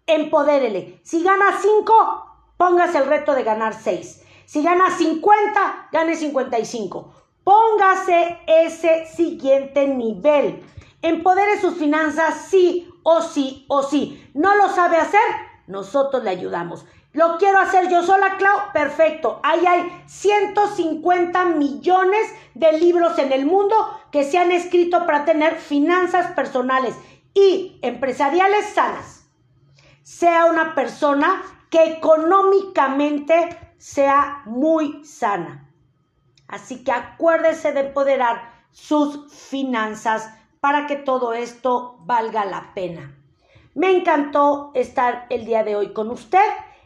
empodérele. Si gana 5, póngase el reto de ganar 6. Si gana 50, gane 55. Póngase ese siguiente nivel. Empodere sus finanzas sí o sí o sí. ¿No lo sabe hacer? Nosotros le ayudamos. ¿Lo quiero hacer yo sola, Clau? Perfecto. Ahí hay 150 millones de libros en el mundo que se han escrito para tener finanzas personales y empresariales sanas. Sea una persona que económicamente sea muy sana. Así que acuérdese de empoderar sus finanzas para que todo esto valga la pena. Me encantó estar el día de hoy con usted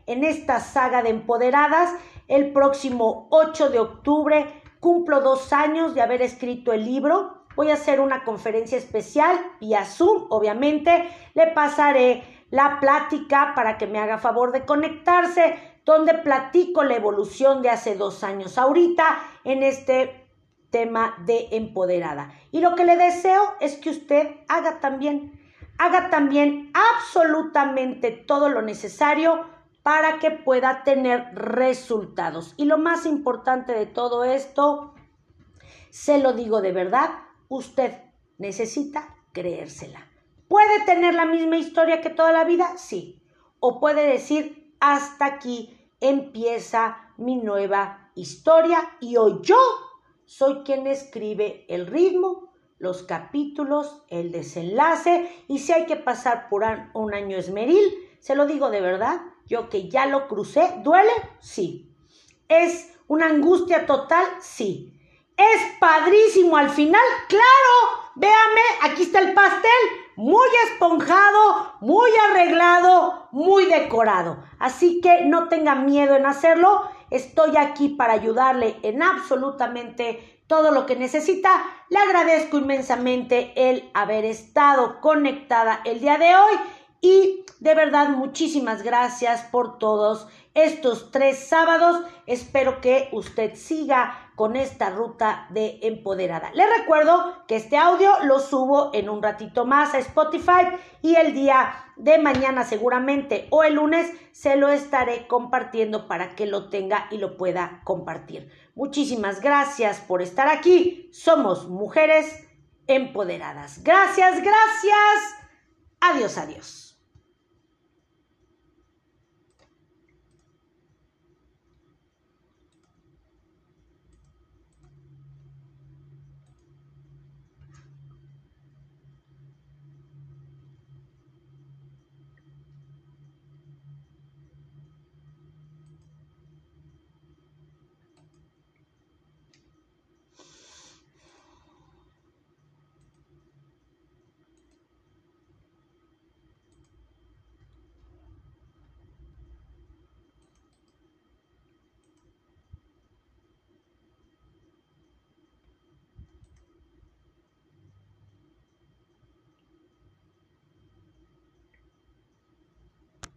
en esta saga de empoderadas. El próximo 8 de octubre cumplo dos años de haber escrito el libro. Voy a hacer una conferencia especial vía Zoom, obviamente. Le pasaré la plática para que me haga favor de conectarse, donde platico la evolución de hace dos años ahorita en este tema de empoderada. Y lo que le deseo es que usted haga también, haga también absolutamente todo lo necesario para que pueda tener resultados. Y lo más importante de todo esto, se lo digo de verdad, usted necesita creérsela. ¿Puede tener la misma historia que toda la vida? Sí. O puede decir, hasta aquí empieza mi nueva historia y hoy yo soy quien escribe el ritmo, los capítulos, el desenlace y si hay que pasar por un año esmeril, se lo digo de verdad, yo que ya lo crucé, ¿duele? Sí. ¿Es una angustia total? Sí. ¿Es padrísimo al final? Claro. Véame, aquí está el pastel. Muy esponjado, muy arreglado, muy decorado. Así que no tenga miedo en hacerlo. Estoy aquí para ayudarle en absolutamente todo lo que necesita. Le agradezco inmensamente el haber estado conectada el día de hoy y de verdad, muchísimas gracias por todos estos tres sábados. Espero que usted siga con esta ruta de empoderada. Le recuerdo que este audio lo subo en un ratito más a Spotify y el día de mañana seguramente o el lunes se lo estaré compartiendo para que lo tenga y lo pueda compartir. Muchísimas gracias por estar aquí. Somos mujeres empoderadas. Gracias, gracias. Adiós, adiós.